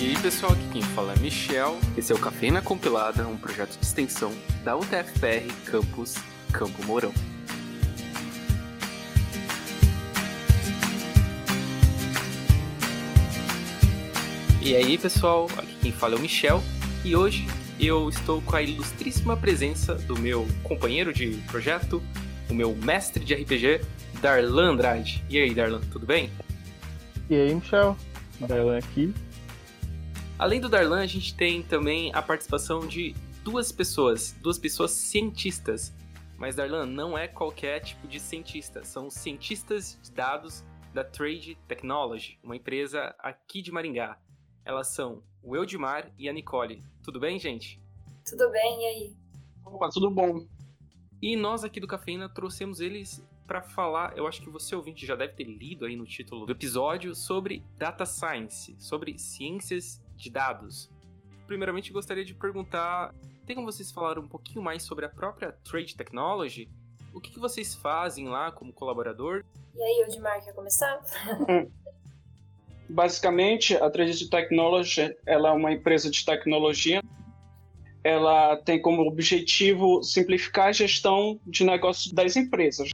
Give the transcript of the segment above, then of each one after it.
E aí pessoal, aqui quem fala é Michel. Esse é o Cafeína Compilada, um projeto de extensão da UTFPR Campus Campo Mourão. E aí pessoal, aqui quem fala é o Michel e hoje eu estou com a ilustríssima presença do meu companheiro de projeto, o meu mestre de RPG, Darlan Andrade. E aí Darlan, tudo bem? E aí Michel, Darlan aqui. Além do Darlan, a gente tem também a participação de duas pessoas, duas pessoas cientistas. Mas Darlan não é qualquer tipo de cientista, são cientistas de dados da Trade Technology, uma empresa aqui de Maringá. Elas são o Eudimar e a Nicole. Tudo bem, gente? Tudo bem, e aí? Opa, tudo bom. E nós aqui do Cafeína trouxemos eles para falar, eu acho que você ouvinte já deve ter lido aí no título do episódio sobre data science, sobre ciências de dados. Primeiramente, gostaria de perguntar: tem como vocês falar um pouquinho mais sobre a própria Trade Technology? O que, que vocês fazem lá como colaborador? E aí, Odimar, quer começar? Basicamente, a Trade Technology ela é uma empresa de tecnologia. Ela tem como objetivo simplificar a gestão de negócios das empresas.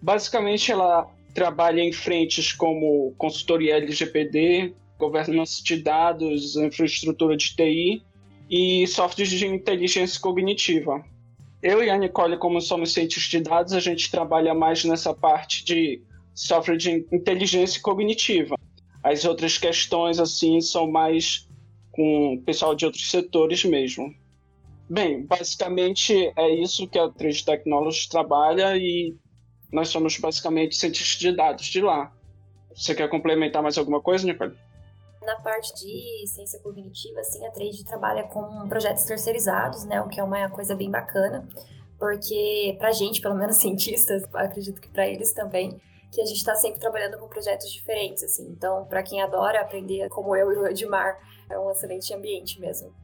Basicamente, ela trabalha em frentes como consultoria LGPD, governança de dados, infraestrutura de TI e softwares de inteligência cognitiva. Eu e a Nicole, como somos cientistas de dados, a gente trabalha mais nessa parte de software de inteligência cognitiva. As outras questões, assim, são mais com o pessoal de outros setores mesmo. Bem, basicamente é isso que a 3 Technologies trabalha e nós somos basicamente cientistas de dados de lá. Você quer complementar mais alguma coisa, Nicole? Na parte de ciência cognitiva, assim, a Trade trabalha com projetos terceirizados, né, o que é uma coisa bem bacana, porque pra gente, pelo menos cientistas, acredito que para eles também, que a gente está sempre trabalhando com projetos diferentes, assim. Então, para quem adora aprender, como eu e o Edmar, é um excelente ambiente mesmo.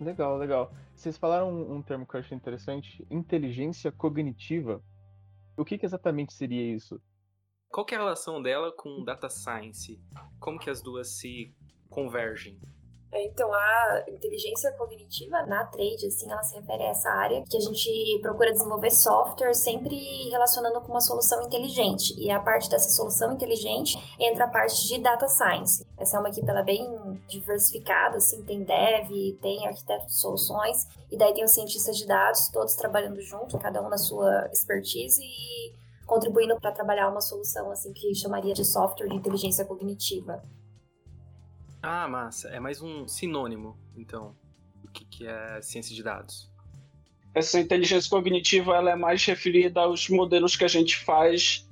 Legal, legal. Vocês falaram um, um termo que eu achei interessante, inteligência cognitiva. O que, que exatamente seria isso? Qual que é a relação dela com data science? Como que as duas se convergem? Então, a inteligência cognitiva na trade, assim, ela se refere a essa área que a gente procura desenvolver software sempre relacionando com uma solução inteligente. E a parte dessa solução inteligente entra a parte de data science. Essa é uma equipe ela é bem diversificada, assim, tem dev, tem arquiteto de soluções, e daí tem os cientistas de dados, todos trabalhando junto, cada um na sua expertise e contribuindo para trabalhar uma solução assim que chamaria de software de inteligência cognitiva. Ah, massa. É mais um sinônimo, então, do que, que é ciência de dados. Essa inteligência cognitiva ela é mais referida aos modelos que a gente faz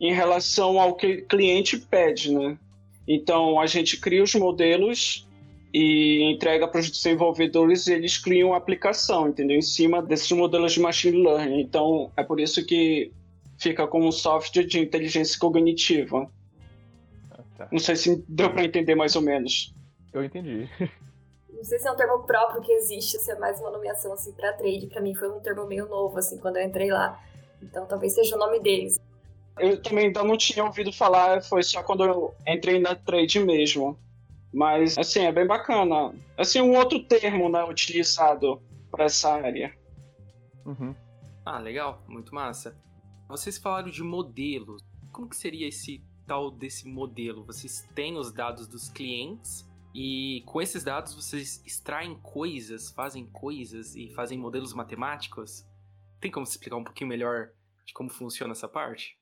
em relação ao que o cliente pede, né? Então, a gente cria os modelos e entrega para os desenvolvedores e eles criam a aplicação, entendeu? Em cima desses modelos de machine learning. Então, é por isso que fica como um software de inteligência cognitiva. Ah, tá. Não sei se deu para entender mais ou menos. Eu entendi. Não sei se é um termo próprio que existe, se é mais uma nomeação assim para trade. Para mim foi um termo meio novo assim quando eu entrei lá. Então talvez seja o nome deles. Eu também ainda não tinha ouvido falar, foi só quando eu entrei na trade mesmo. Mas assim, é bem bacana. Assim, um outro termo, né, utilizado para essa área. Uhum. Ah, legal, muito massa. Vocês falaram de modelo. Como que seria esse tal desse modelo? Vocês têm os dados dos clientes e com esses dados vocês extraem coisas, fazem coisas e fazem modelos matemáticos? Tem como se explicar um pouquinho melhor de como funciona essa parte?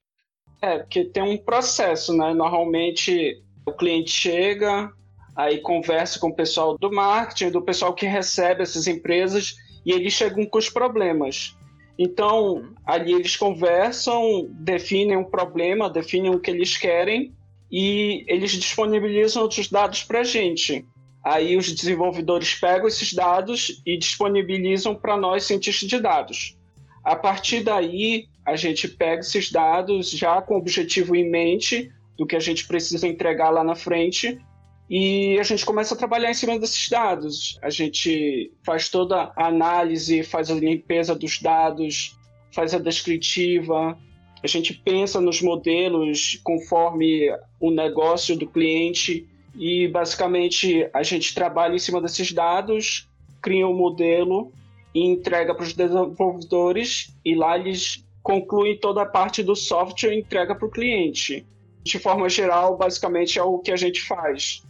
É, porque tem um processo, né? Normalmente o cliente chega, aí conversa com o pessoal do marketing, do pessoal que recebe essas empresas e eles chegam com os problemas. Então, ali eles conversam, definem um problema, definem o que eles querem e eles disponibilizam outros dados para a gente. Aí os desenvolvedores pegam esses dados e disponibilizam para nós, cientistas de dados. A partir daí, a gente pega esses dados já com o objetivo em mente do que a gente precisa entregar lá na frente e a gente começa a trabalhar em cima desses dados. A gente faz toda a análise, faz a limpeza dos dados, faz a descritiva. A gente pensa nos modelos conforme o negócio do cliente e basicamente a gente trabalha em cima desses dados, cria um modelo e entrega para os desenvolvedores e lá eles concluem toda a parte do software e entrega para o cliente. De forma geral, basicamente é o que a gente faz.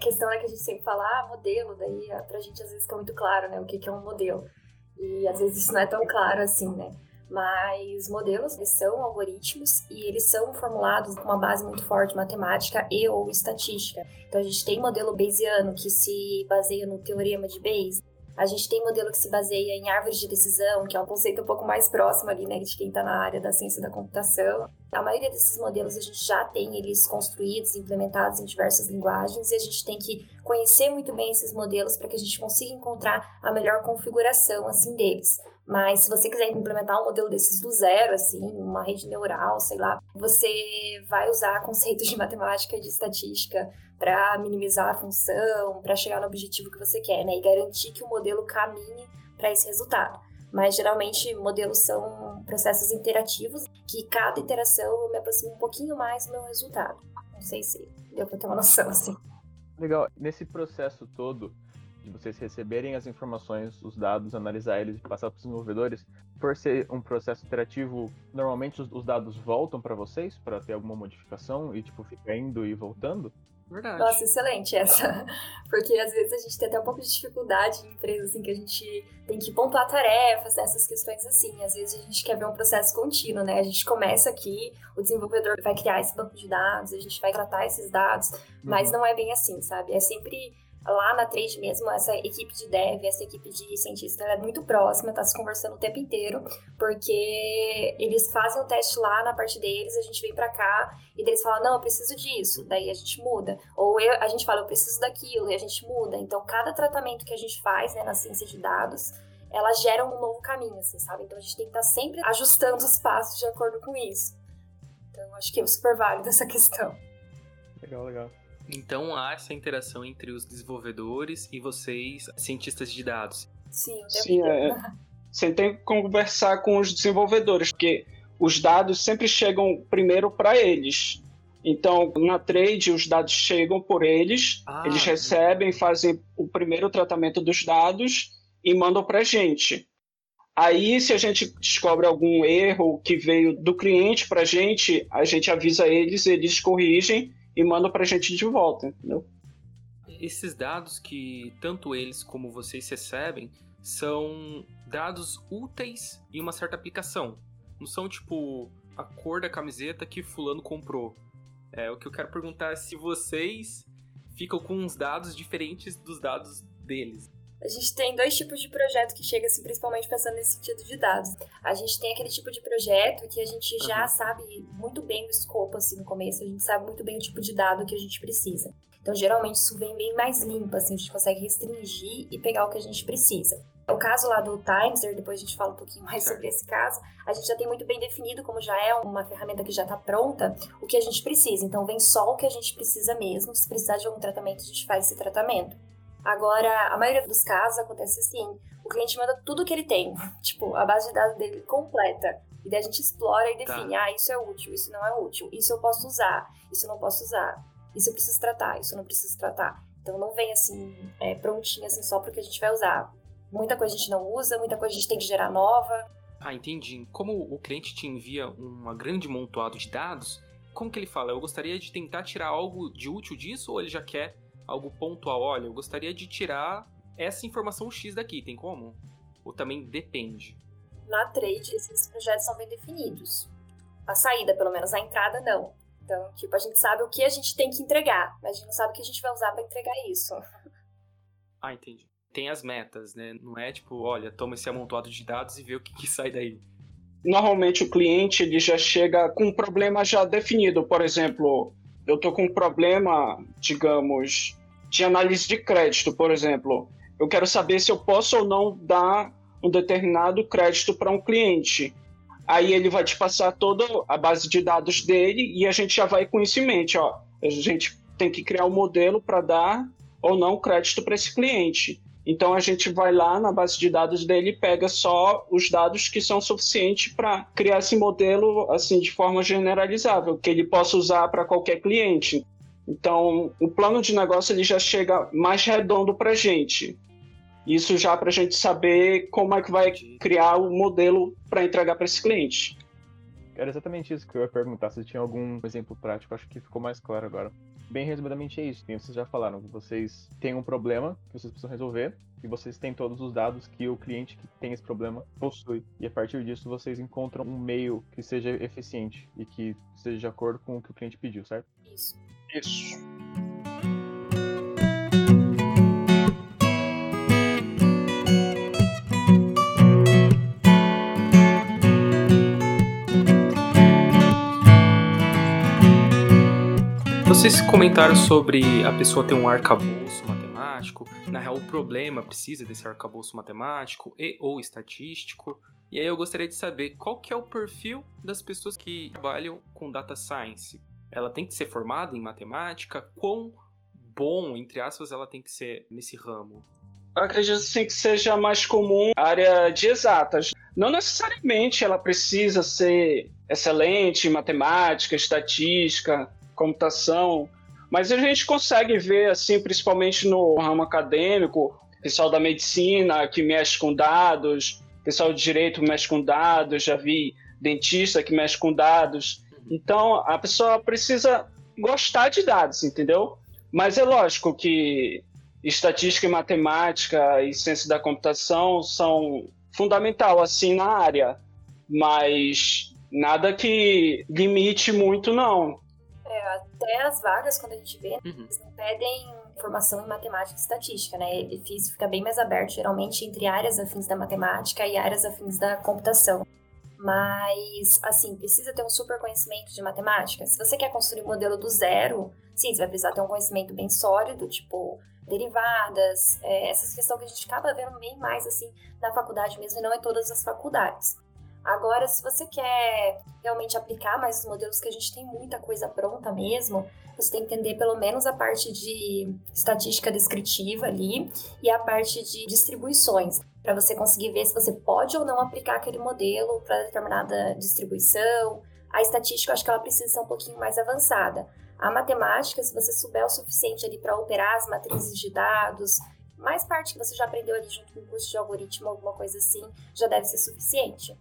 Questão é que a gente sempre fala, ah, modelo, daí para a gente às vezes fica muito claro, né, o que, que é um modelo. E às vezes isso não é tão claro assim, né? Mas modelos, eles são algoritmos e eles são formulados com uma base muito forte matemática e ou estatística. Então a gente tem modelo Bayesiano que se baseia no teorema de Bayes, a gente tem modelo que se baseia em árvores de decisão, que é um conceito um pouco mais próximo ali, né, de quem está na área da ciência da computação. A maioria desses modelos a gente já tem eles construídos, implementados em diversas linguagens, e a gente tem que conhecer muito bem esses modelos para que a gente consiga encontrar a melhor configuração assim deles. Mas se você quiser implementar um modelo desses do zero, assim, uma rede neural, sei lá, você vai usar conceitos de matemática e de estatística para minimizar a função, para chegar no objetivo que você quer, né? E garantir que o modelo caminhe para esse resultado. Mas geralmente modelos são processos interativos, que cada interação eu me aproximo um pouquinho mais do meu resultado. Não sei se deu para ter uma noção assim. Legal. Nesse processo todo, de vocês receberem as informações, os dados, analisar eles e passar para os desenvolvedores, por ser um processo interativo, normalmente os, dados voltam para vocês para ter alguma modificação e tipo fica indo e voltando? Verdade. Nossa, excelente essa. Porque às vezes a gente tem até um pouco de dificuldade em empresas assim que a gente tem que pontuar tarefas, essas questões assim. Às vezes a gente quer ver um processo contínuo, né? A gente começa aqui, o desenvolvedor vai criar esse banco de dados, a gente vai tratar esses dados, uhum. mas não é bem assim, sabe? É sempre lá na trade mesmo, essa equipe de dev, essa equipe de cientista é muito próxima, tá se conversando o tempo inteiro, porque eles fazem o teste lá na parte deles, a gente vem para cá e eles falam, não, eu preciso disso, daí a gente muda. Ou eu, a gente fala, eu preciso daquilo, e a gente muda. Então, cada tratamento que a gente faz né, na ciência de dados, ela gera um novo caminho, assim, sabe? Então, a gente tem que estar tá sempre ajustando os passos de acordo com isso. Então, acho que é super válido essa questão. Legal, legal. Então há essa interação entre os desenvolvedores e vocês, cientistas de dados. Sim, Sim é, você tem que conversar com os desenvolvedores, porque os dados sempre chegam primeiro para eles. Então, na trade, os dados chegam por eles, ah, eles recebem, fazem o primeiro tratamento dos dados e mandam para a gente. Aí, se a gente descobre algum erro que veio do cliente para a gente, a gente avisa eles, eles corrigem e manda pra gente de volta, entendeu? Esses dados que tanto eles como vocês recebem são dados úteis em uma certa aplicação. Não são tipo a cor da camiseta que fulano comprou. É, o que eu quero perguntar é se vocês ficam com uns dados diferentes dos dados deles. A gente tem dois tipos de projeto que chega assim, principalmente pensando nesse sentido de dados. A gente tem aquele tipo de projeto que a gente já uhum. sabe muito bem o escopo assim no começo, a gente sabe muito bem o tipo de dado que a gente precisa. Então, geralmente isso vem bem mais limpo, assim, a gente consegue restringir e pegar o que a gente precisa. O caso lá do Timeser, depois a gente fala um pouquinho mais sobre esse caso, a gente já tem muito bem definido, como já é uma ferramenta que já está pronta, o que a gente precisa. Então, vem só o que a gente precisa mesmo. Se precisar de algum tratamento, a gente faz esse tratamento. Agora, a maioria dos casos acontece assim: o cliente manda tudo que ele tem, tipo, a base de dados dele completa. E daí a gente explora e tá. define: tá. ah, isso é útil, isso não é útil, isso eu posso usar, isso eu não posso usar, isso eu preciso tratar, isso eu não preciso tratar. Então não vem assim, é, prontinho assim, só porque a gente vai usar. Muita coisa a gente não usa, muita coisa a gente tem que gerar nova. Ah, entendi. Como o cliente te envia uma grande montoado de dados, como que ele fala? Eu gostaria de tentar tirar algo de útil disso ou ele já quer algo pontual. Olha, eu gostaria de tirar essa informação X daqui, tem como? Ou também depende? Na trade, esses projetos são bem definidos. A saída, pelo menos, a entrada, não. Então, tipo, a gente sabe o que a gente tem que entregar, mas a gente não sabe o que a gente vai usar para entregar isso. Ah, entendi. Tem as metas, né? Não é tipo, olha, toma esse amontoado de dados e vê o que, que sai daí. Normalmente o cliente ele já chega com um problema já definido. Por exemplo, eu tô com um problema, digamos, de análise de crédito, por exemplo. Eu quero saber se eu posso ou não dar um determinado crédito para um cliente. Aí ele vai te passar toda a base de dados dele e a gente já vai com isso em mente, ó. A gente tem que criar um modelo para dar ou não crédito para esse cliente. Então a gente vai lá na base de dados dele e pega só os dados que são suficientes para criar esse modelo assim de forma generalizável, que ele possa usar para qualquer cliente. Então, o plano de negócio ele já chega mais redondo para a gente. Isso já para a gente saber como é que vai criar o modelo para entregar para esse cliente. Era exatamente isso que eu ia perguntar, se tinha algum exemplo prático, acho que ficou mais claro agora. Bem resumidamente é isso, vocês já falaram, vocês têm um problema que vocês precisam resolver, e vocês têm todos os dados que o cliente que tem esse problema possui. E a partir disso vocês encontram um meio que seja eficiente e que seja de acordo com o que o cliente pediu, certo? Isso. Isso. Vocês comentaram sobre a pessoa ter um arcabouço matemático. Na real, o problema precisa desse arcabouço matemático e ou estatístico. E aí eu gostaria de saber qual que é o perfil das pessoas que trabalham com data science. Ela tem que ser formada em matemática? Quão bom, entre aspas, ela tem que ser nesse ramo? Eu acredito assim, que seja mais comum a área de exatas. Não necessariamente ela precisa ser excelente em matemática, estatística, computação, mas a gente consegue ver, assim, principalmente no ramo acadêmico, pessoal da medicina que mexe com dados, pessoal de direito mexe com dados, já vi dentista que mexe com dados. Então, a pessoa precisa gostar de dados, entendeu? Mas é lógico que estatística e matemática e ciência da computação são fundamental assim na área, mas nada que limite muito não até as vagas, quando a gente vê, uhum. eles não pedem formação em matemática e estatística, né? Isso fica bem mais aberto, geralmente, entre áreas afins da matemática e áreas afins da computação. Mas, assim, precisa ter um super conhecimento de matemática. Se você quer construir um modelo do zero, sim, você vai precisar ter um conhecimento bem sólido, tipo derivadas, é, essas questões que a gente acaba vendo bem mais, assim, na faculdade mesmo, e não em todas as faculdades. Agora, se você quer realmente aplicar mais os modelos, que a gente tem muita coisa pronta mesmo, você tem que entender pelo menos a parte de estatística descritiva ali e a parte de distribuições, para você conseguir ver se você pode ou não aplicar aquele modelo para determinada distribuição. A estatística, eu acho que ela precisa ser um pouquinho mais avançada. A matemática, se você souber o suficiente ali para operar as matrizes de dados, mais parte que você já aprendeu ali junto com o curso de algoritmo, alguma coisa assim, já deve ser suficiente.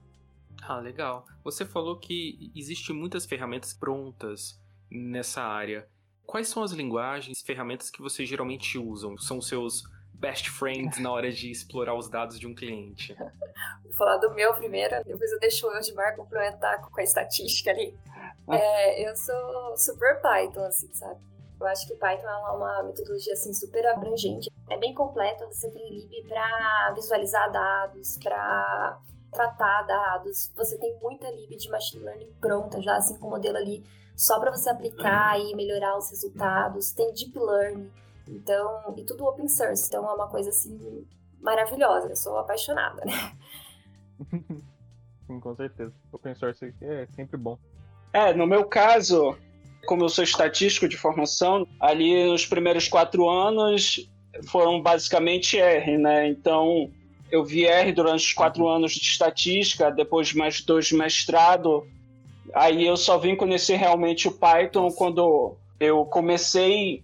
Ah, legal. Você falou que existem muitas ferramentas prontas nessa área. Quais são as linguagens, ferramentas que vocês geralmente usam? São os seus best friends na hora de explorar os dados de um cliente? Vou falar do meu primeiro, depois eu deixo o Eldmar complementar com a estatística ali. Ah. É, eu sou super Python, assim, sabe? Eu acho que Python é uma, metodologia assim super abrangente. É bem completa, você tem lib para visualizar dados, para tratar dados, você tem muita lib de machine learning pronta já, assim com o modelo ali, só para você aplicar e melhorar os resultados. Tem deep learning, então, e tudo open source, então é uma coisa assim maravilhosa. Eu sou apaixonada, né? Sim, com certeza. Open source é sempre bom. É, no meu caso, como eu sou estatístico de formação, ali nos primeiros quatro anos foram basicamente R, né? Então, eu vi R durante os quatro anos de estatística, depois mais dois de mestrado. Aí eu só vim conhecer realmente o Python quando eu comecei,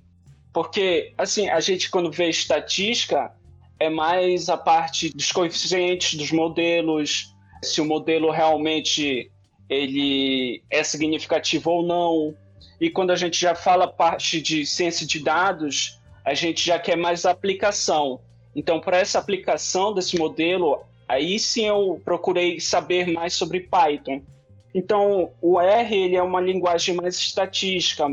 porque assim a gente quando vê estatística é mais a parte dos coeficientes dos modelos, se o modelo realmente ele é significativo ou não. E quando a gente já fala parte de ciência de dados, a gente já quer mais aplicação. Então, para essa aplicação desse modelo, aí sim eu procurei saber mais sobre Python. Então, o R ele é uma linguagem mais estatística.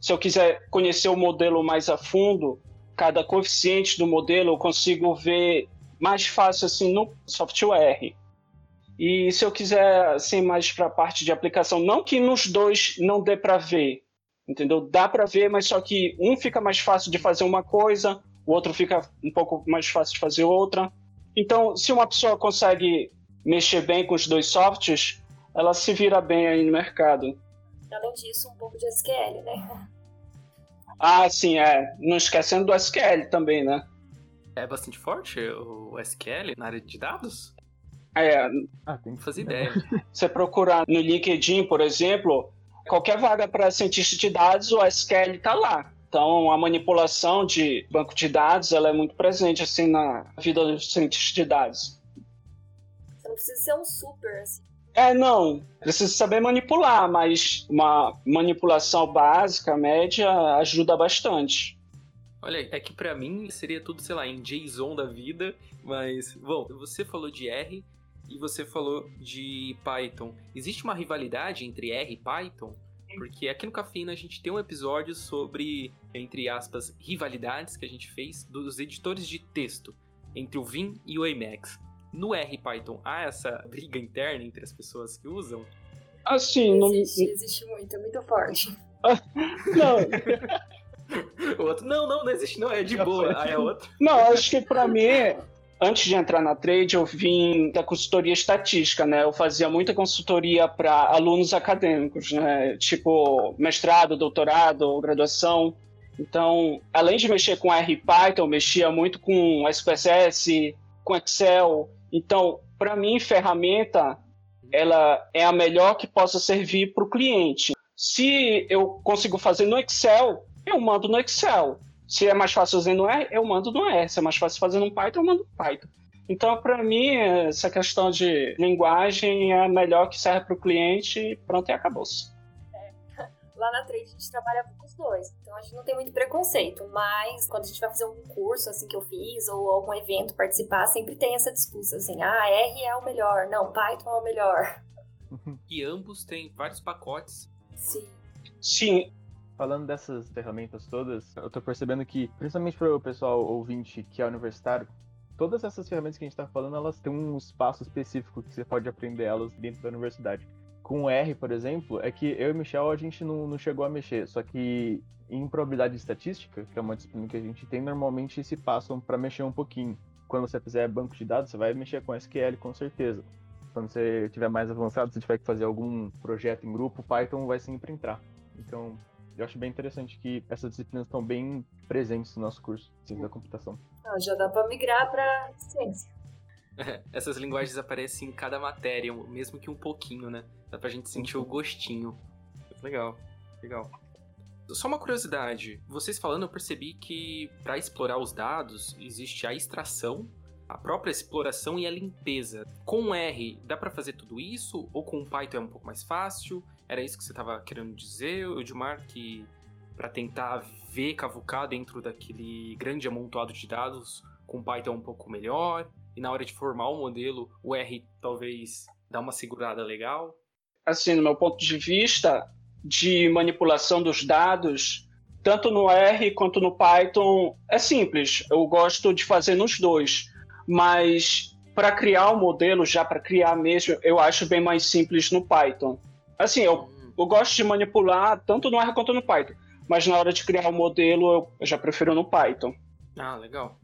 Se eu quiser conhecer o modelo mais a fundo, cada coeficiente do modelo eu consigo ver mais fácil assim no software. E se eu quiser assim mais para a parte de aplicação, não que nos dois não dê para ver, entendeu? Dá para ver, mas só que um fica mais fácil de fazer uma coisa, o outro fica um pouco mais fácil de fazer outra. Então, se uma pessoa consegue mexer bem com os dois softwares, ela se vira bem aí no mercado. Além disso, um pouco de SQL, né? Ah, sim, é. Não esquecendo do SQL também, né? É bastante forte o SQL na área de dados? É. Ah, tem que fazer ideia. Você procurar no LinkedIn, por exemplo, qualquer vaga para cientista de dados, o SQL está lá. Então, a manipulação de banco de dados ela é muito presente assim na vida dos cientistas de dados. Você não precisa ser um super, assim. É, não. Precisa saber manipular, mas uma manipulação básica, média, ajuda bastante. Olha, é que para mim seria tudo, sei lá, em JSON da vida, mas, bom, você falou de R e você falou de Python. Existe uma rivalidade entre R e Python? Porque aqui no Cafeína a gente tem um episódio sobre, entre aspas, rivalidades que a gente fez dos editores de texto entre o Vim e o Emacs. No R Python há essa briga interna entre as pessoas que usam? Assim, não. Existe, existe muito, é muito forte. não. o outro, não, não, não existe, não, é de boa. Aí é outro. Não, acho que pra mim antes de entrar na trade, eu vim da consultoria estatística, né? Eu fazia muita consultoria para alunos acadêmicos, né? Tipo mestrado, doutorado, graduação. Então, além de mexer com R Python, mexia muito com SPSS, com Excel. Então, para mim, ferramenta ela é a melhor que possa servir para o cliente. Se eu consigo fazer no Excel, eu mando no Excel. Se é mais fácil fazer no R, eu mando no R. Se é mais fácil fazer no Python, eu mando no Python. Então, para mim, essa questão de linguagem é a melhor que serve para o cliente e pronto, e acabou-se. É. Lá na Trade a gente trabalha com os dois, então a gente não tem muito preconceito, mas quando a gente vai fazer um curso assim que eu fiz ou algum evento participar, sempre tem essa discussão assim, ah, R é o melhor, não, Python é o melhor. E ambos têm vários pacotes. Sim. Sim, falando dessas ferramentas todas, eu tô percebendo que, principalmente para o pessoal ouvinte que é universitário, todas essas ferramentas que a gente está falando, elas têm um espaço específico que você pode aprender elas dentro da universidade. Com o R, por exemplo, é que eu e Michel a gente não, não chegou a mexer, só que em probabilidade estatística, que é uma disciplina que a gente tem, normalmente se passam para mexer um pouquinho. Quando você fizer banco de dados, você vai mexer com SQL com certeza. Quando você tiver mais avançado, se tiver que fazer algum projeto em grupo, Python vai sempre entrar. Então, eu acho bem interessante que essas disciplinas estão bem presentes no nosso curso de ciência da computação. Ah, já dá para migrar para ciência. Essas linguagens aparecem em cada matéria, mesmo que um pouquinho, né? Dá pra gente sentir uhum. o gostinho. Legal, legal. Só uma curiosidade, vocês falando, eu percebi que para explorar os dados existe a extração, a própria exploração e a limpeza. Com R, dá para fazer tudo isso? Ou com Python é um pouco mais fácil? Era isso que você estava querendo dizer, Edmar, que para tentar ver cavucar dentro daquele grande amontoado de dados com Python um pouco melhor, e na hora de formar o modelo, o R talvez dá uma segurada legal? Assim, no meu ponto de vista de manipulação dos dados, tanto no R quanto no Python, é simples. Eu gosto de fazer nos dois, mas para criar o um modelo, já para criar mesmo, eu acho bem mais simples no Python. Assim, eu, eu gosto de manipular tanto no R quanto no Python. Mas na hora de criar o um modelo, eu, já prefiro no Python. Ah, legal.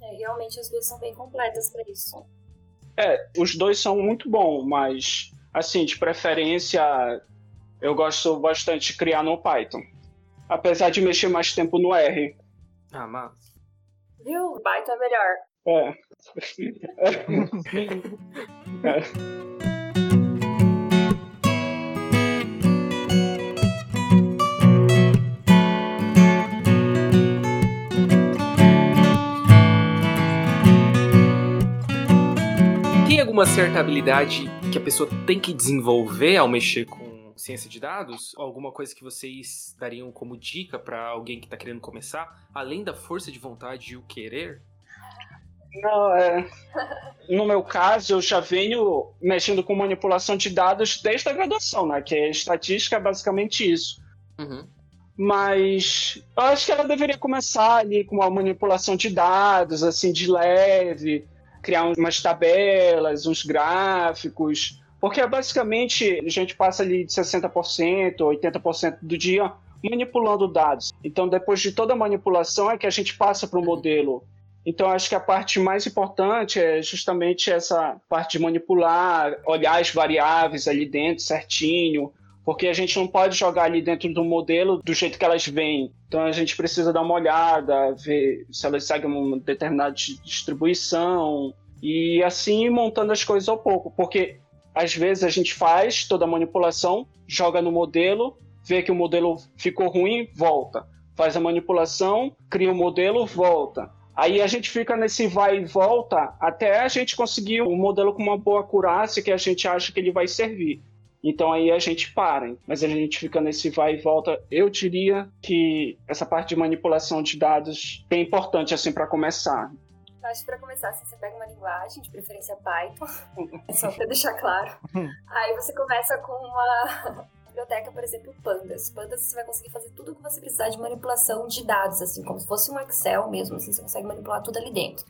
É, realmente as duas são bem completas para isso. É, os dois são muito bons, mas assim, de preferência, eu gosto bastante de criar no Python. Apesar de mexer mais tempo no R. Ah, mas. Viu? O Python é melhor. É. é. Alguma certa habilidade que a pessoa tem que desenvolver ao mexer com ciência de dados? Alguma coisa que vocês dariam como dica para alguém que está querendo começar, além da força de vontade e o querer? Não, é. No meu caso, eu já venho mexendo com manipulação de dados desde a graduação, né? Que é estatística, é basicamente isso. Uhum. Mas eu acho que ela deveria começar ali com uma manipulação de dados, assim, de leve, criar umas tabelas, uns gráficos, porque basicamente a gente passa ali de 60%, 80% do dia manipulando dados. Então, depois de toda a manipulação, é que a gente passa para o modelo. Então, acho que a parte mais importante é justamente essa parte de manipular, olhar as variáveis ali dentro certinho, porque a gente não pode jogar ali dentro do modelo do jeito que elas vêm. Então a gente precisa dar uma olhada, ver se elas seguem uma determinada distribuição e assim montando as coisas ao pouco, porque às vezes a gente faz toda a manipulação, joga no modelo, vê que o modelo ficou ruim, volta. faz a manipulação, cria o um modelo, volta. Aí a gente fica nesse vai e volta até a gente conseguir um modelo com uma boa acurácia que a gente acha que ele vai servir. Então aí a gente para, mas a gente fica nesse vai e volta. Eu diria que essa parte de manipulação de dados é importante assim para começar. Acho que para começar, assim, você pega uma linguagem, de preferência Python, é só para deixar claro. Aí você começa com uma biblioteca, por exemplo, Pandas. Pandas você vai conseguir fazer tudo o que você precisar de manipulação de dados, assim, como se fosse um Excel mesmo, assim, você consegue manipular tudo ali dentro.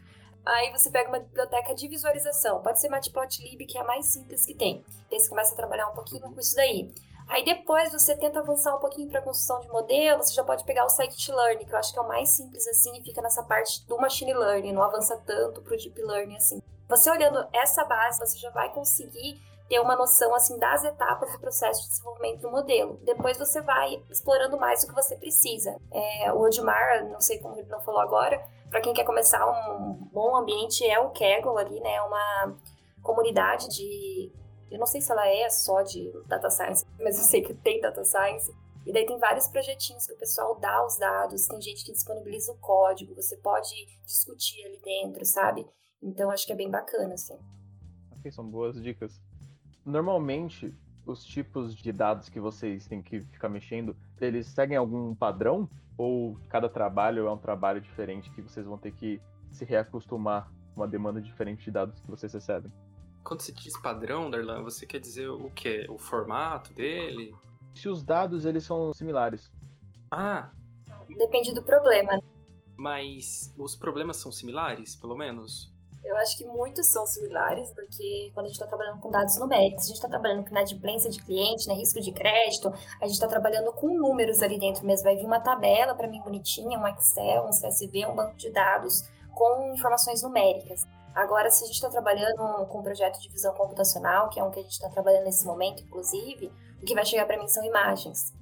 Aí você pega uma biblioteca de visualização, pode ser Matplotlib, que é a mais simples que tem. Daí você começa a trabalhar um pouquinho com isso daí. Aí depois você tenta avançar um pouquinho para construção de modelo, você já pode pegar o scikit-learn, que eu acho que é o mais simples assim e fica nessa parte do machine learning, não avança tanto pro deep learning assim. Você olhando essa base, você já vai conseguir ter uma noção assim das etapas do processo de desenvolvimento do modelo. Depois você vai explorando mais o que você precisa. É, o Odmar, não sei como ele não falou agora, para quem quer começar um bom ambiente é o Kaggle ali, né? É uma comunidade de eu não sei se ela é só de data science, mas eu sei que tem data science. E daí tem vários projetinhos que o pessoal dá os dados, tem gente que disponibiliza o código, você pode discutir ali dentro, sabe? Então acho que é bem bacana, assim. Ok, são boas dicas. Normalmente, os tipos de dados que vocês têm que ficar mexendo, eles seguem algum padrão? Ou cada trabalho é um trabalho diferente que vocês vão ter que se reacostumar com uma demanda diferente de dados que vocês recebem? Quando você diz padrão, Darlan, você quer dizer o quê? O formato dele? Se os dados eles são similares. Ah. Depende do problema. Mas os problemas são similares, pelo menos? Eu acho que muitos são similares, porque quando a gente está trabalhando com dados numéricos, a gente está trabalhando com inadimplência de cliente, né, risco de crédito, a gente está trabalhando com números ali dentro mesmo. Vai vir uma tabela para mim bonitinha, um Excel, um CSV, um banco de dados com informações numéricas. Agora, se a gente está trabalhando com um projeto de visão computacional, que é um que a gente está trabalhando nesse momento, inclusive, o que vai chegar para mim são imagens.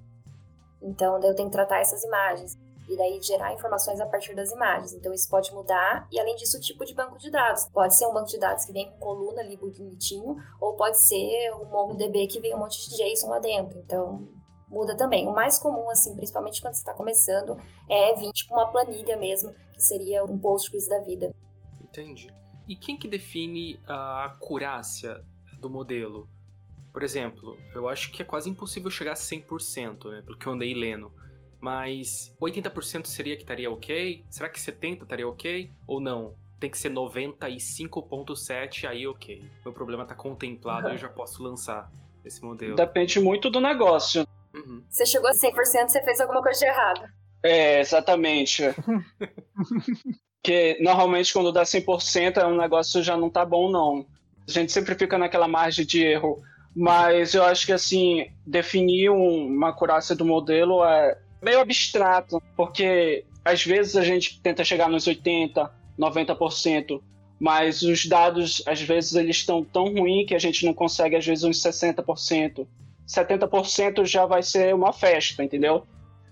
Então, eu tenho que tratar essas imagens e daí gerar informações a partir das imagens. Então isso pode mudar e além disso o tipo de banco de dados. Pode ser um banco de dados que vem com coluna ali bonitinho ou pode ser um MongoDB que vem um monte de JSON lá dentro. Então muda também. O mais comum assim, principalmente quando você está começando, é vir tipo uma planilha mesmo, que seria um Postgres da vida. Entendi. E quem que define a acurácia do modelo? Por exemplo, eu acho que é quase impossível chegar a 100%, né, pelo que eu andei lendo. Mas 80% seria que estaria ok? Será que 70% estaria ok? Ou não? Tem que ser 95.7, aí ok. Meu problema está contemplado e eu já posso lançar esse modelo. Depende muito do negócio. Uhum. Você chegou a 100%, você fez alguma coisa de errado. É, exatamente. Porque normalmente quando dá 100% é um negócio já não tá bom, não. A gente sempre fica naquela margem de erro. Mas eu acho que, assim, definir um, uma acurácia do modelo é meio abstrato, porque às vezes a gente tenta chegar nos 80, 90%, mas os dados às vezes eles estão tão ruins que a gente não consegue às vezes uns 60%. 70% já vai ser uma festa, entendeu?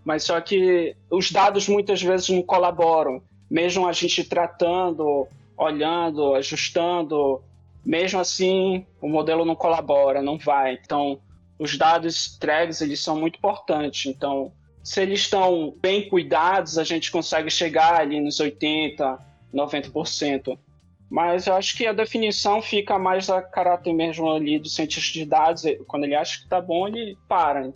Mas só que os dados muitas vezes não colaboram, mesmo a gente tratando, olhando, ajustando, mesmo assim o modelo não colabora, não vai. Então, os dados entregues eles são muito importantes. Então, se eles estão bem cuidados, a gente consegue chegar ali nos 80%, 90%. Mas eu acho que a definição fica mais a caráter mesmo ali do cientista de dados. Quando ele acha que tá bom, ele para.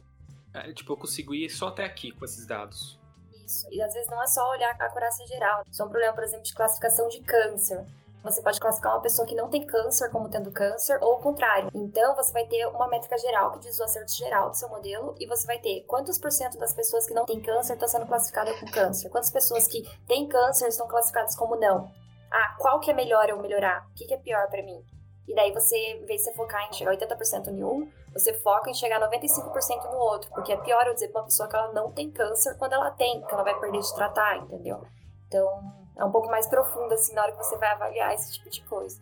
É, tipo, eu consigo ir só até aqui com esses dados. Isso. E às vezes não é só olhar a acurácia geral. Isso é um problema, por exemplo, de classificação de câncer. Você pode classificar uma pessoa que não tem câncer como tendo câncer, ou o contrário. Então, você vai ter uma métrica geral que diz o acerto geral do seu modelo, e você vai ter quantos por cento das pessoas que não têm câncer estão sendo classificadas com câncer, quantas pessoas que têm câncer estão classificadas como não. Ah, qual que é melhor eu melhorar? O que, que é pior para mim? E daí você, de você focar em chegar 80% em um, você foca em chegar 95% no outro. Porque é pior eu dizer pra uma pessoa que ela não tem câncer quando ela tem, porque ela vai perder de tratar, entendeu? Então, é um pouco mais profundo, assim, na hora que você vai avaliar esse tipo de coisa.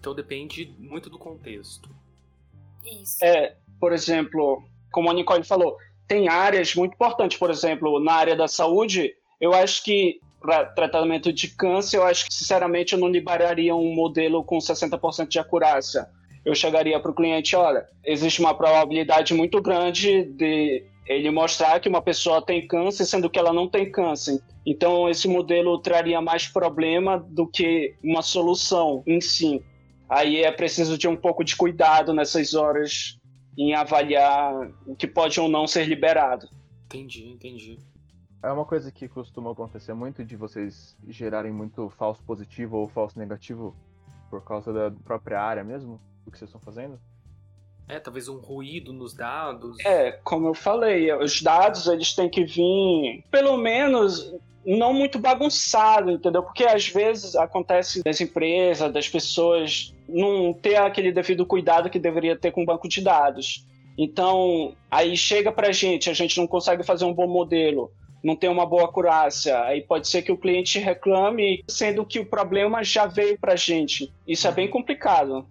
Então depende muito do contexto. Isso. É, por exemplo, como a Nicole falou, tem áreas muito importantes, por exemplo, na área da saúde, eu acho que para tratamento de câncer, eu acho que, sinceramente, eu não liberaria um modelo com 60% de acurácia. Eu chegaria para o cliente, olha, existe uma probabilidade muito grande de ele mostrar que uma pessoa tem câncer, sendo que ela não tem câncer. Então, esse modelo traria mais problema do que uma solução em si. Aí é preciso de um pouco de cuidado nessas horas em avaliar o que pode ou não ser liberado. Entendi, entendi. É uma coisa que costuma acontecer muito de vocês gerarem muito falso positivo ou falso negativo por causa da própria área mesmo, do que vocês estão fazendo? É, talvez um ruído nos dados. É, como eu falei, os dados eles têm que vir, pelo menos, não muito bagunçado, entendeu? Porque às vezes acontece das empresas, das pessoas não ter aquele devido cuidado que deveria ter com o banco de dados. Então, aí chega pra gente, a gente não consegue fazer um bom modelo, não tem uma boa acurácia, aí pode ser que o cliente reclame, sendo que o problema já veio pra gente. Isso é bem complicado.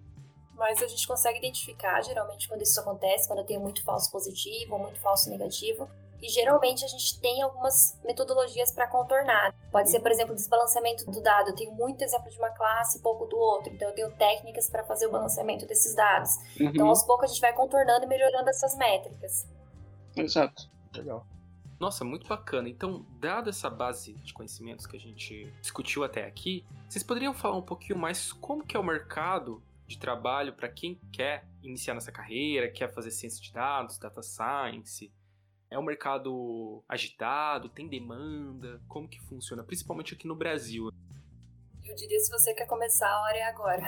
Mas a gente consegue identificar, geralmente, quando isso acontece, quando tem muito falso positivo ou muito falso negativo. E geralmente a gente tem algumas metodologias para contornar. Pode ser, por exemplo, o desbalanceamento do dado. Eu tenho muito exemplo de uma classe e pouco do outro. Então eu tenho técnicas para fazer o balanceamento desses dados. Uhum. Então aos poucos a gente vai contornando e melhorando essas métricas. Exato. Legal. Nossa, muito bacana. Então, dada essa base de conhecimentos que a gente discutiu até aqui, vocês poderiam falar um pouquinho mais como que é o mercado de trabalho para quem quer iniciar nessa carreira, quer fazer ciência de dados, data science? É um mercado agitado, tem demanda? Como que funciona? Principalmente aqui no Brasil. Eu diria se você quer começar, a hora é agora.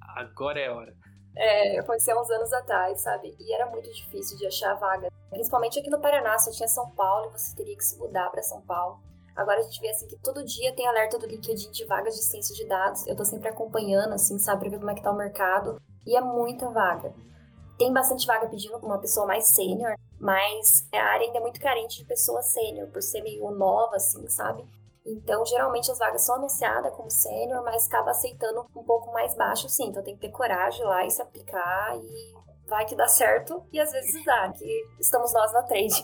Agora é a hora. É, comecei há uns anos atrás, sabe? E era muito difícil de achar vaga. Principalmente aqui no Paraná, só tinha São Paulo e você teria que se mudar para São Paulo. Agora a gente vê assim que todo dia tem alerta do LinkedIn de vagas de ciência de dados. Eu tô sempre acompanhando, assim, sabe, pra ver como é que tá o mercado. E é muita vaga. Tem bastante vaga pedindo uma pessoa mais sênior, mas a área ainda é muito carente de pessoa sênior, por ser meio nova, assim, sabe? Então, geralmente as vagas são anunciadas como sênior, mas acaba aceitando um pouco mais baixo, sim. Então tem que ter coragem lá e se aplicar e vai que dá certo. E às vezes dá, que estamos nós na trade.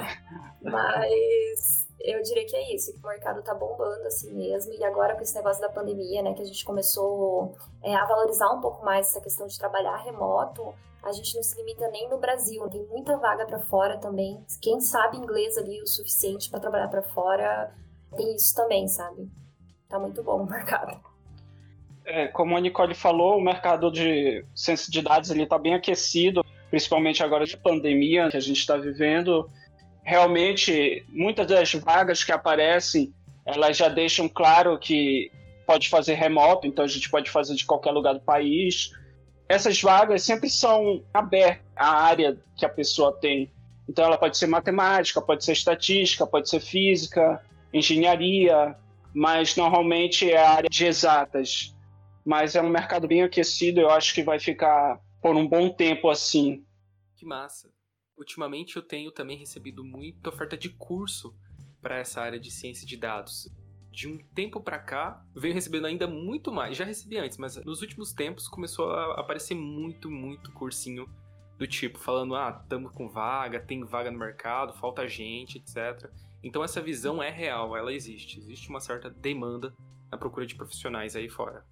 mas eu diria que é isso, que o mercado tá bombando assim mesmo. E agora com esse negócio da pandemia, né, que a gente começou é, a valorizar um pouco mais essa questão de trabalhar remoto, a gente não se limita nem no Brasil. Tem muita vaga para fora também. Quem sabe inglês ali o suficiente para trabalhar para fora, tem isso também, sabe? Tá muito bom o mercado. É, como a Nicole falou, o mercado de ciência de dados ele tá bem aquecido, principalmente agora de pandemia que a gente está vivendo realmente muitas das vagas que aparecem, elas já deixam claro que pode fazer remoto, então a gente pode fazer de qualquer lugar do país. Essas vagas sempre são abertas à área que a pessoa tem. Então ela pode ser matemática, pode ser estatística, pode ser física, engenharia, mas normalmente é a área de exatas. Mas é um mercado bem aquecido, eu acho que vai ficar por um bom tempo assim. Que massa. Ultimamente eu tenho também recebido muita oferta de curso para essa área de ciência de dados. De um tempo para cá, venho recebendo ainda muito mais. Já recebi antes, mas nos últimos tempos começou a aparecer muito, muito cursinho do tipo falando: "Ah, estamos com vaga, tem vaga no mercado, falta gente, etc". Então essa visão é real, ela existe. Existe uma certa demanda na procura de profissionais aí fora.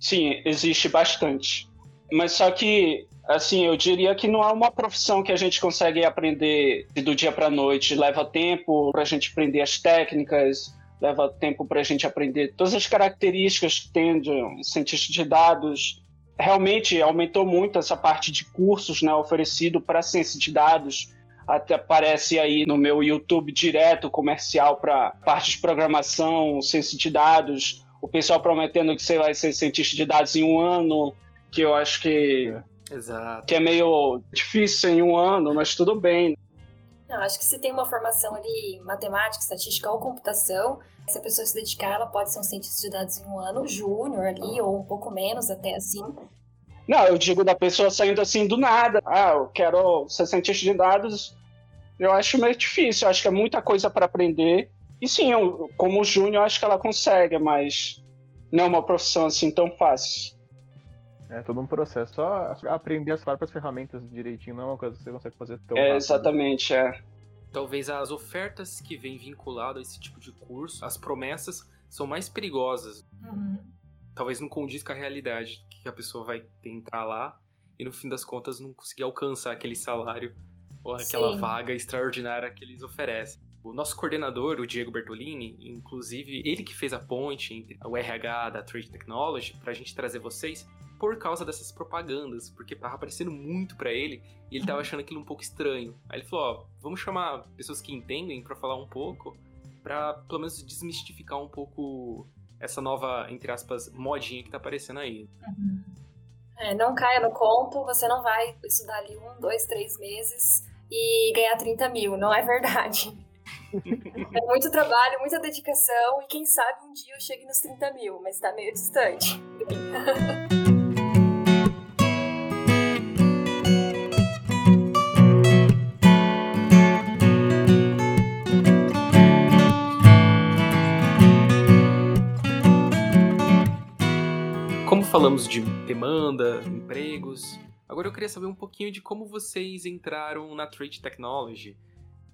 Sim, existe bastante. Mas só que assim, eu diria que não é uma profissão que a gente consegue aprender do dia para noite. Leva tempo para a gente aprender as técnicas, leva tempo para a gente aprender todas as características que tem de um cientista de dados. Realmente aumentou muito essa parte de cursos né, oferecido para ciência de dados. Até aparece aí no meu YouTube direto comercial para parte de programação, ciência de dados. O pessoal prometendo que você vai ser cientista de dados em um ano, que eu acho que é Exato. Que é meio difícil em um ano, mas tudo bem. Não, acho que se tem uma formação ali, matemática, estatística ou computação, se a pessoa se dedicar, ela pode ser um cientista de dados em um ano, júnior ali, ou um pouco menos até assim. Não, eu digo da pessoa saindo assim do nada. Ah, eu quero ser cientista de dados. Eu acho meio difícil, eu acho que é muita coisa para aprender. E sim, eu, como júnior, eu acho que ela consegue, mas não é uma profissão assim tão fácil. É todo um processo. Só aprender as próprias ferramentas direitinho não é uma coisa que você consegue fazer tão é, rápido. Exatamente, é. Talvez as ofertas que vêm vinculadas a esse tipo de curso, as promessas, são mais perigosas. Uhum. Talvez não condiz com a realidade que a pessoa vai tentar lá e no fim das contas não conseguir alcançar aquele salário Ou aquela Sim. vaga extraordinária que eles oferecem. O nosso coordenador, o Diego Bertolini, inclusive, ele que fez a ponte entre o RH da Trade Technology para a gente trazer vocês por causa dessas propagandas, porque tava aparecendo muito para ele e ele tava achando aquilo um pouco estranho. Aí ele falou: Ó, vamos chamar pessoas que entendem para falar um pouco, para pelo menos desmistificar um pouco essa nova, entre aspas, modinha que tá aparecendo aí. Uhum. É, não caia no conto, você não vai estudar ali um, dois, três meses e ganhar 30 mil, não é verdade. é muito trabalho, muita dedicação e quem sabe um dia eu chegue nos 30 mil, mas tá meio distante. falamos de demanda, empregos. Agora eu queria saber um pouquinho de como vocês entraram na Trade Technology.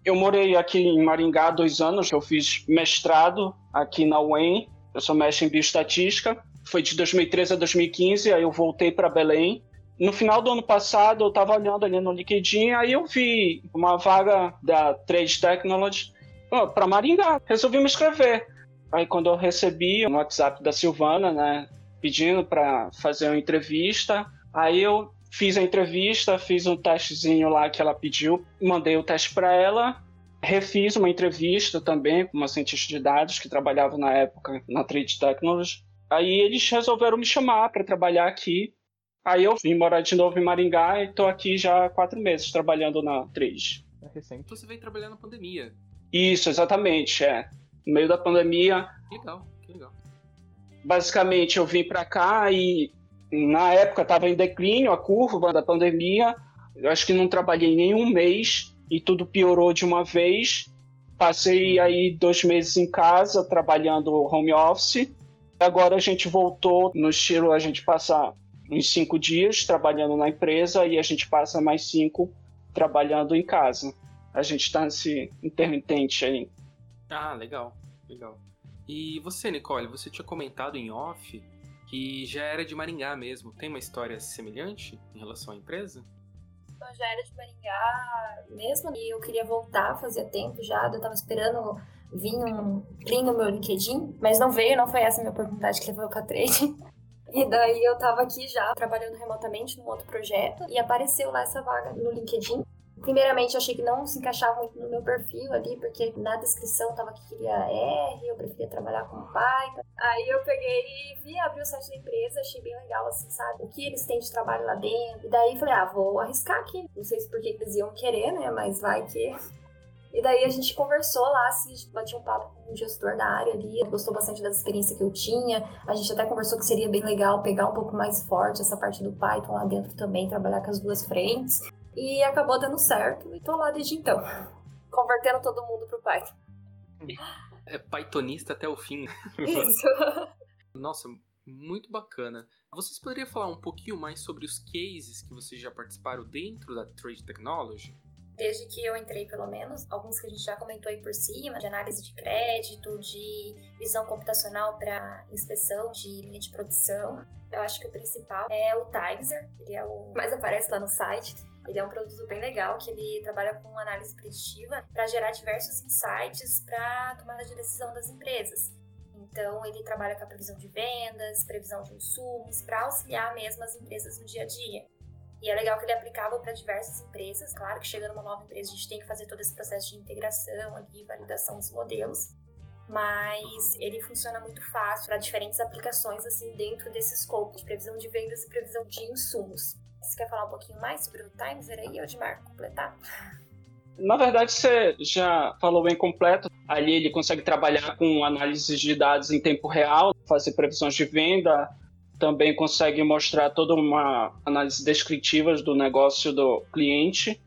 Eu morei aqui em Maringá há dois anos, eu fiz mestrado aqui na UEM, eu sou mestre em bioestatística. Foi de 2013 a 2015, aí eu voltei para Belém. No final do ano passado, eu estava olhando ali no LinkedIn, aí eu vi uma vaga da Trade Technology para Maringá. Resolvi me inscrever. Aí quando eu recebi no WhatsApp da Silvana, né, pedindo para fazer uma entrevista. Aí eu fiz a entrevista, fiz um testezinho lá que ela pediu, mandei o teste para ela, refiz uma entrevista também com uma cientista de dados que trabalhava na época na Trade Technology. Aí eles resolveram me chamar para trabalhar aqui. Aí eu vim morar de novo em Maringá e estou aqui já há quatro meses trabalhando na Trade. É recente. Você veio trabalhar na pandemia. Isso, exatamente, é. No meio da pandemia. Legal, que legal basicamente eu vim para cá e na época estava em declínio a curva da pandemia. Eu acho que não trabalhei nenhum mês e tudo piorou de uma vez. Passei aí dois meses em casa trabalhando home office. Agora a gente voltou no estilo a gente passa uns cinco dias trabalhando na empresa e a gente passa mais cinco trabalhando em casa. A gente está nesse intermitente aí. Ah, legal, legal. E você, Nicole, você tinha comentado em off que já era de Maringá mesmo. Tem uma história semelhante em relação à empresa? Eu já era de Maringá mesmo e eu queria voltar, fazia tempo já. Eu tava esperando vir um plim no meu LinkedIn, mas não veio, não foi essa a minha oportunidade que levou pra trade. E daí eu tava aqui já trabalhando remotamente num outro projeto e apareceu lá essa vaga no LinkedIn. Primeiramente, eu achei que não se encaixava muito no meu perfil ali, porque na descrição tava que queria R, eu preferia trabalhar com Python. Aí eu peguei e vi, abri o site da empresa, achei bem legal, assim, sabe? O que eles têm de trabalho lá dentro. E daí falei, ah, vou arriscar aqui. Não sei se porque eles iam querer, né? Mas vai que. E daí a gente conversou lá, assim, batia um papo com o gestor da área ali, gostou bastante da experiência que eu tinha. A gente até conversou que seria bem legal pegar um pouco mais forte essa parte do Python lá dentro também, trabalhar com as duas frentes. E acabou dando certo e tô lá desde então. Convertendo todo mundo pro Python. É Pythonista até o fim. Isso. Nossa, muito bacana. Vocês poderiam falar um pouquinho mais sobre os cases que vocês já participaram dentro da Trade Technology? Desde que eu entrei, pelo menos, alguns que a gente já comentou aí por cima, de análise de crédito, de visão computacional para inspeção de linha de produção. Eu acho que o principal é o Timeser, ele é o mais aparece lá no site ele é um produto bem legal que ele trabalha com análise preditiva para gerar diversos insights para tomada de decisão das empresas. Então, ele trabalha com a previsão de vendas, previsão de insumos, para auxiliar mesmo as empresas no dia a dia. E é legal que ele é aplicável para diversas empresas. Claro que chegando uma nova empresa, a gente tem que fazer todo esse processo de integração ali, validação dos modelos. Mas ele funciona muito fácil para diferentes aplicações assim dentro desse escopo de previsão de vendas e previsão de insumos. Você quer falar um pouquinho mais sobre o Timeser aí, Odmar, completar? Na verdade, você já falou bem completo. Ali ele consegue trabalhar com análise de dados em tempo real, fazer previsões de venda, também consegue mostrar toda uma análise descritiva do negócio do cliente.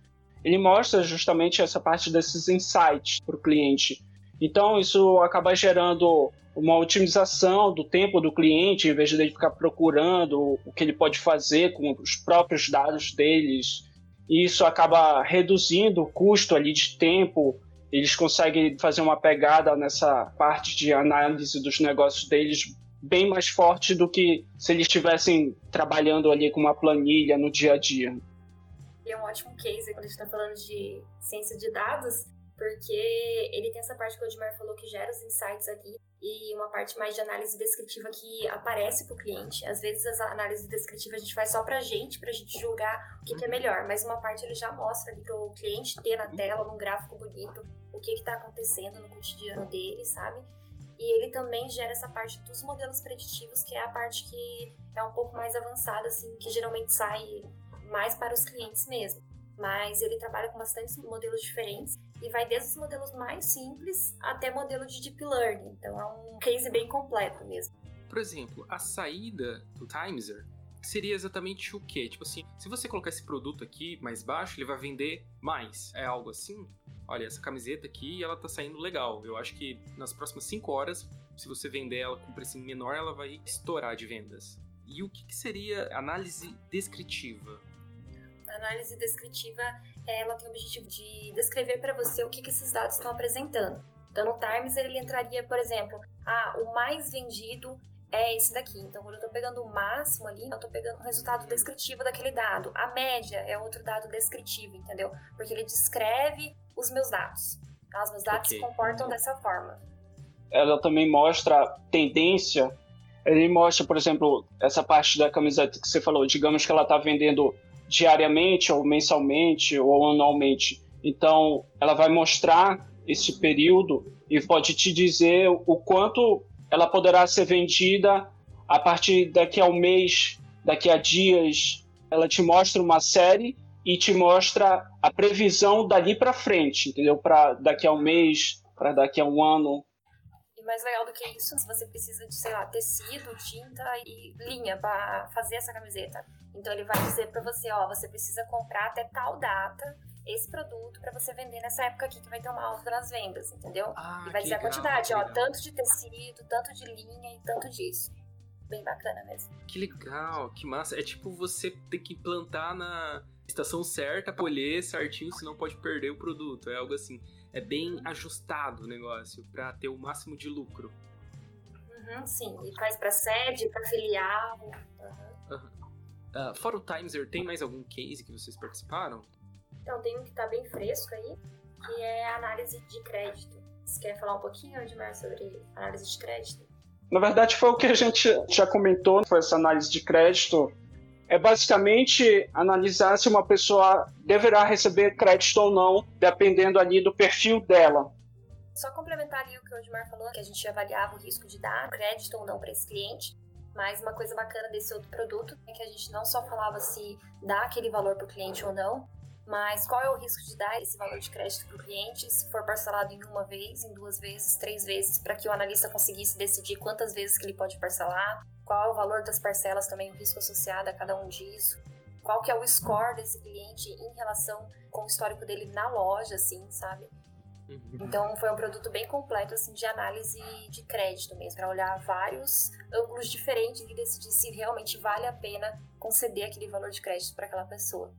Ele mostra justamente essa parte desses insights para o cliente. Então, isso acaba gerando uma otimização do tempo do cliente, em vez de ele ficar procurando o que ele pode fazer com os próprios dados deles. E isso acaba reduzindo o custo ali de tempo. Eles conseguem fazer uma pegada nessa parte de análise dos negócios deles bem mais forte do que se eles estivessem trabalhando ali com uma planilha no dia a dia. é um ótimo case quando a gente está falando de ciência de dados, porque ele tem essa parte que o Odmar falou que gera os insights aqui e uma parte mais de análise descritiva que aparece para o cliente. Às vezes as análises descritivas a gente faz só para a gente, para a gente julgar o que, que, é melhor, mas uma parte ele já mostra ali para o cliente ter na tela, num gráfico bonito, o que está acontecendo no cotidiano dele, sabe? E ele também gera essa parte dos modelos preditivos, que é a parte que é um pouco mais avançada, assim, que geralmente sai mais para os clientes mesmo mas ele trabalha com bastantes modelos diferentes e vai desde os modelos mais simples até modelo de deep learning. Então é um case bem completo mesmo. Por exemplo, a saída do Timeser seria exatamente o quê? Tipo assim, se você colocar esse produto aqui mais baixo, ele vai vender mais. É algo assim? Olha, essa camiseta aqui, ela tá saindo legal. Eu acho que nas próximas 5 horas, se você vender ela com preço menor, ela vai estourar de vendas. E o que, que seria análise descritiva? A análise descritiva, ela tem o objetivo de descrever para você o que, que esses dados estão apresentando. Então, no Times, ele entraria, por exemplo, ah, o mais vendido é esse daqui. Então, quando eu estou pegando o máximo ali, eu estou pegando o resultado descritivo daquele dado. A média é outro dado descritivo, entendeu? Porque ele descreve os meus dados. Então, os meus dados okay. se comportam dessa forma. Ela também mostra tendência. Ele mostra, por exemplo, essa parte da camiseta que você falou. Digamos que ela está vendendo diariamente ou mensalmente ou anualmente. Então, ela vai mostrar esse período e pode te dizer o quanto ela poderá ser vendida a partir daqui a um mês, daqui a dias. Ela te mostra uma série e te mostra a previsão dali para frente, entendeu? Para daqui a um mês, para daqui a um ano. E mais legal do que isso, você precisa de, sei lá, tecido, tinta e linha para fazer essa camiseta. Então ele vai dizer para você, ó, você precisa comprar até tal data esse produto para você vender nessa época aqui que vai ter uma alta nas vendas, entendeu? Ah, e vai dizer legal, a quantidade, ó, tanto de tecido, tanto de linha e tanto disso. Bem bacana mesmo. Que legal, que massa. É tipo você ter que plantar na estação certa, colher certinho, senão pode perder o produto. É algo assim. É bem ajustado o negócio para ter o máximo de lucro. Uhum, sim, e faz para sede, para filial. Uhum. Uhum. Uh, fora o Timeser, tem mais algum case que vocês participaram? Então, tem um que está bem fresco aí, que é a análise de crédito. Você quer falar um pouquinho, Edmar, sobre análise de crédito? Na verdade, foi o que a gente já comentou, foi essa análise de crédito. É basicamente analisar se uma pessoa deverá receber crédito ou não, dependendo ali do perfil dela. Só complementar ali o que o Edmar falou, que a gente avaliava o risco de dar crédito ou não para esse cliente. Mas uma coisa bacana desse outro produto é que a gente não só falava se dá aquele valor para o cliente ou não, mas qual é o risco de dar esse valor de crédito para o cliente se for parcelado em uma vez, em duas vezes, três vezes, para que o analista conseguisse decidir quantas vezes que ele pode parcelar, qual é o valor das parcelas também, o risco associado a cada um disso, qual que é o score desse cliente em relação com o histórico dele na loja, assim, sabe? Uhum. Então foi um produto bem completo assim de análise de crédito mesmo, para olhar vários ângulos diferentes e decidir se realmente vale a pena conceder aquele valor de crédito para aquela pessoa.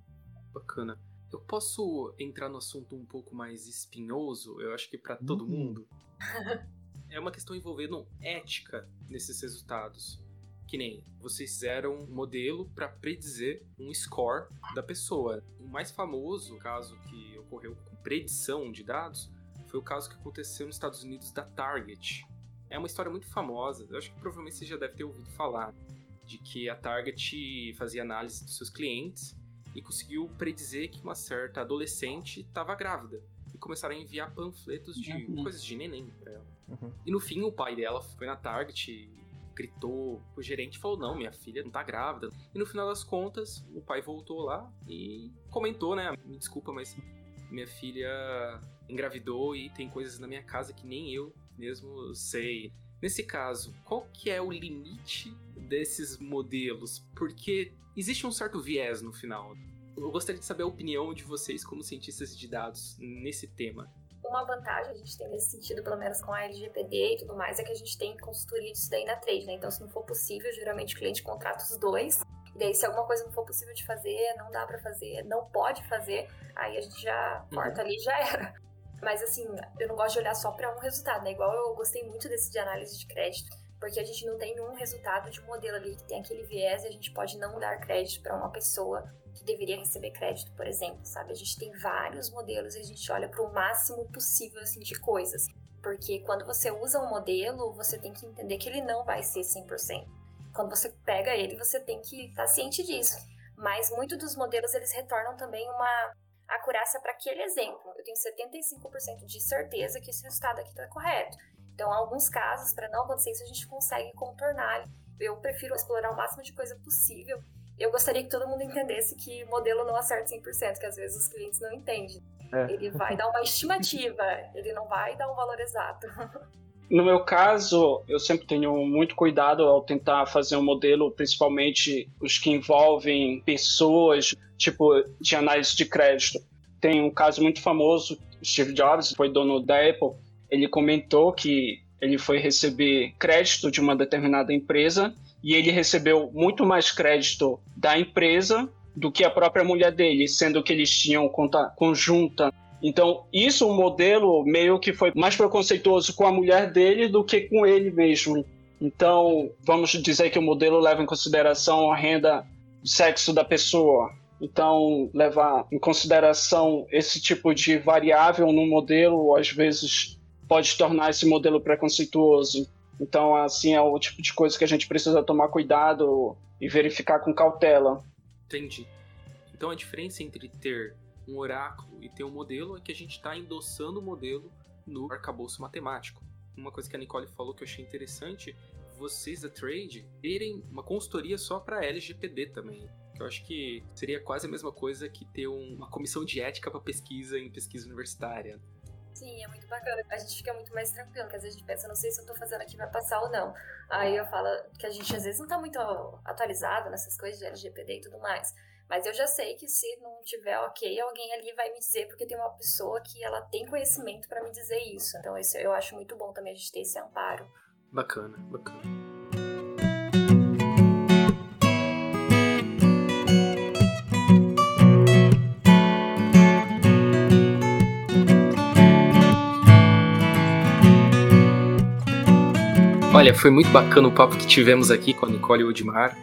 Bacana. Eu posso entrar no assunto um pouco mais espinhoso, eu acho que para todo uhum. mundo. é uma questão envolvendo ética nesses resultados. Que nem vocês fizeram um modelo para predizer um score da pessoa. O mais famoso caso que ocorreu com predição de dados foi o caso que aconteceu nos Estados Unidos da Target. É uma história muito famosa, eu acho que provavelmente você já deve ter ouvido falar, de que a Target fazia análise dos seus clientes e conseguiu predizer que uma certa adolescente estava grávida. E começaram a enviar panfletos de uhum. coisas de neném para ela. Uhum. E no fim, o pai dela foi na Target, gritou o gerente falou: Não, minha filha não tá grávida. E no final das contas, o pai voltou lá e comentou, né? Me desculpa, mas minha filha engravidou e tem coisas na minha casa que nem eu mesmo sei. Nesse caso, qual que é o limite desses modelos? Porque existe um certo viés no final. Eu gostaria de saber a opinião de vocês como cientistas de dados nesse tema. Uma vantagem a gente tem nesse sentido, pelo menos com a LGPD e tudo mais, é que a gente tem consultoria disso daí na trade, né? Então, se não for possível, geralmente o cliente contrata os dois. E daí, se alguma coisa não for possível de fazer, não dá para fazer, não pode fazer, aí a gente já corta uhum. ali e já era. Mas assim, eu não gosto de olhar só para um resultado, né? Igual eu gostei muito desse de análise de crédito, porque a gente não tem um resultado de um modelo ali que tem aquele viés e a gente pode não dar crédito para uma pessoa que deveria receber crédito, por exemplo, sabe? A gente tem vários modelos e a gente olha para o máximo possível assim, de coisas. Porque quando você usa um modelo, você tem que entender que ele não vai ser 100%. Quando você pega ele, você tem que estar ciente disso. Mas muitos dos modelos, eles retornam também uma acurácia para aquele exemplo. Eu tenho 75% de certeza que esse resultado aqui está correto. Então, em alguns casos, para não acontecer isso, a gente consegue contornar. Eu prefiro explorar o máximo de coisa possível. Eu gostaria que todo mundo entendesse que modelo não acerta 100%, que às vezes os clientes não entendem. É. Ele vai dar uma estimativa, ele não vai dar um valor exato. No meu caso, eu sempre tenho muito cuidado ao tentar fazer um modelo, principalmente os que envolvem pessoas, tipo de análise de crédito. Tem um caso muito famoso, Steve Jobs foi dono da Apple, ele comentou que ele foi receber crédito de uma determinada empresa e ele recebeu muito mais crédito da empresa do que a própria mulher dele, sendo que eles tinham conta conjunta. Então, isso, o modelo meio que foi mais preconceituoso com a mulher dele do que com ele mesmo. Então, vamos dizer que o modelo leva em consideração a renda, sexo da pessoa. Então, levar em consideração esse tipo de variável no modelo, às vezes pode tornar esse modelo preconceituoso. Então, assim, é o tipo de coisa que a gente precisa tomar cuidado e verificar com cautela. Entendi. Então, a diferença entre ter um oráculo e ter um modelo é que a gente está endossando o modelo no arcabouço matemático. Uma coisa que a Nicole falou que eu achei interessante, vocês da Trade terem uma consultoria só para LGPD também. Que eu acho que seria quase a mesma coisa que ter uma comissão de ética para pesquisa em pesquisa universitária. Sim, é muito bacana. A gente fica muito mais tranquilo, porque às vezes a gente pensa, não sei se eu tô fazendo aqui vai passar ou não. Aí eu falo que a gente às vezes não tá muito atualizado nessas coisas de LGPD e tudo mais. Mas eu já sei que se não tiver ok, alguém ali vai me dizer, porque tem uma pessoa que ela tem conhecimento para me dizer isso. Então isso eu acho muito bom também a gente ter esse amparo. Bacana, bacana. Olha, foi muito bacana o papo que tivemos aqui com a Nicole Odmar.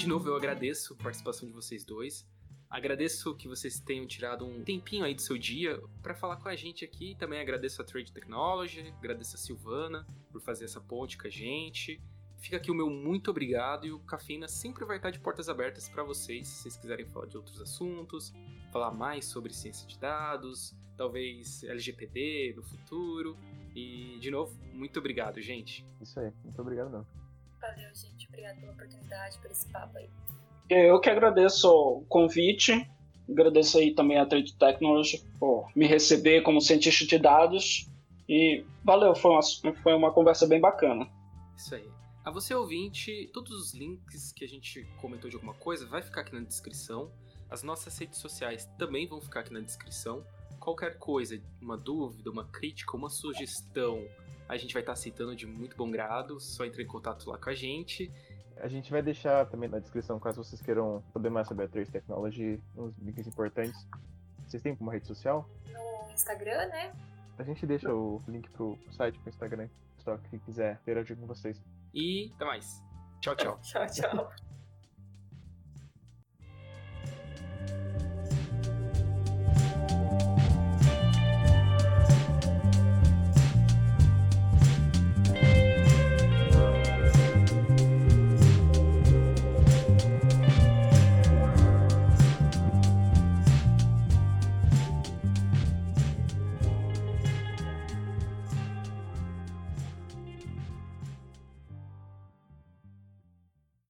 De novo, eu agradeço a participação de vocês dois. Agradeço que vocês tenham tirado um tempinho aí do seu dia para falar com a gente aqui. Também agradeço a Trade Technology, agradeço a Silvana por fazer essa ponte com a gente. Fica aqui o meu muito obrigado e o Cafeína sempre vai estar de portas abertas para vocês, se vocês quiserem falar de outros assuntos, falar mais sobre ciência de dados, talvez LGPD no futuro. E, de novo, muito obrigado, gente. Isso aí, muito obrigado não. Valeu, gente. Obrigado pela oportunidade, por esse papo aí. Eu que agradeço o convite. Agradeço aí também a Trade Technology por me receber como cientista de dados. E valeu, foi uma, foi uma conversa bem bacana. Isso aí. A você ouvinte, todos os links que a gente comentou de alguma coisa vai ficar aqui na descrição. As nossas redes sociais também vão ficar aqui na descrição qualquer coisa, uma dúvida, uma crítica, uma sugestão, a gente vai estar citando de muito bom grado, só entre em contato lá com a gente. A gente vai deixar também na descrição, caso vocês queiram saber mais sobre a Trace Technology, uns links importantes. Vocês têm uma rede social? No Instagram, né? A gente deixa o link pro site, pro Instagram, só quem quiser interagir com vocês. E até mais. Tchau, tchau. tchau, tchau.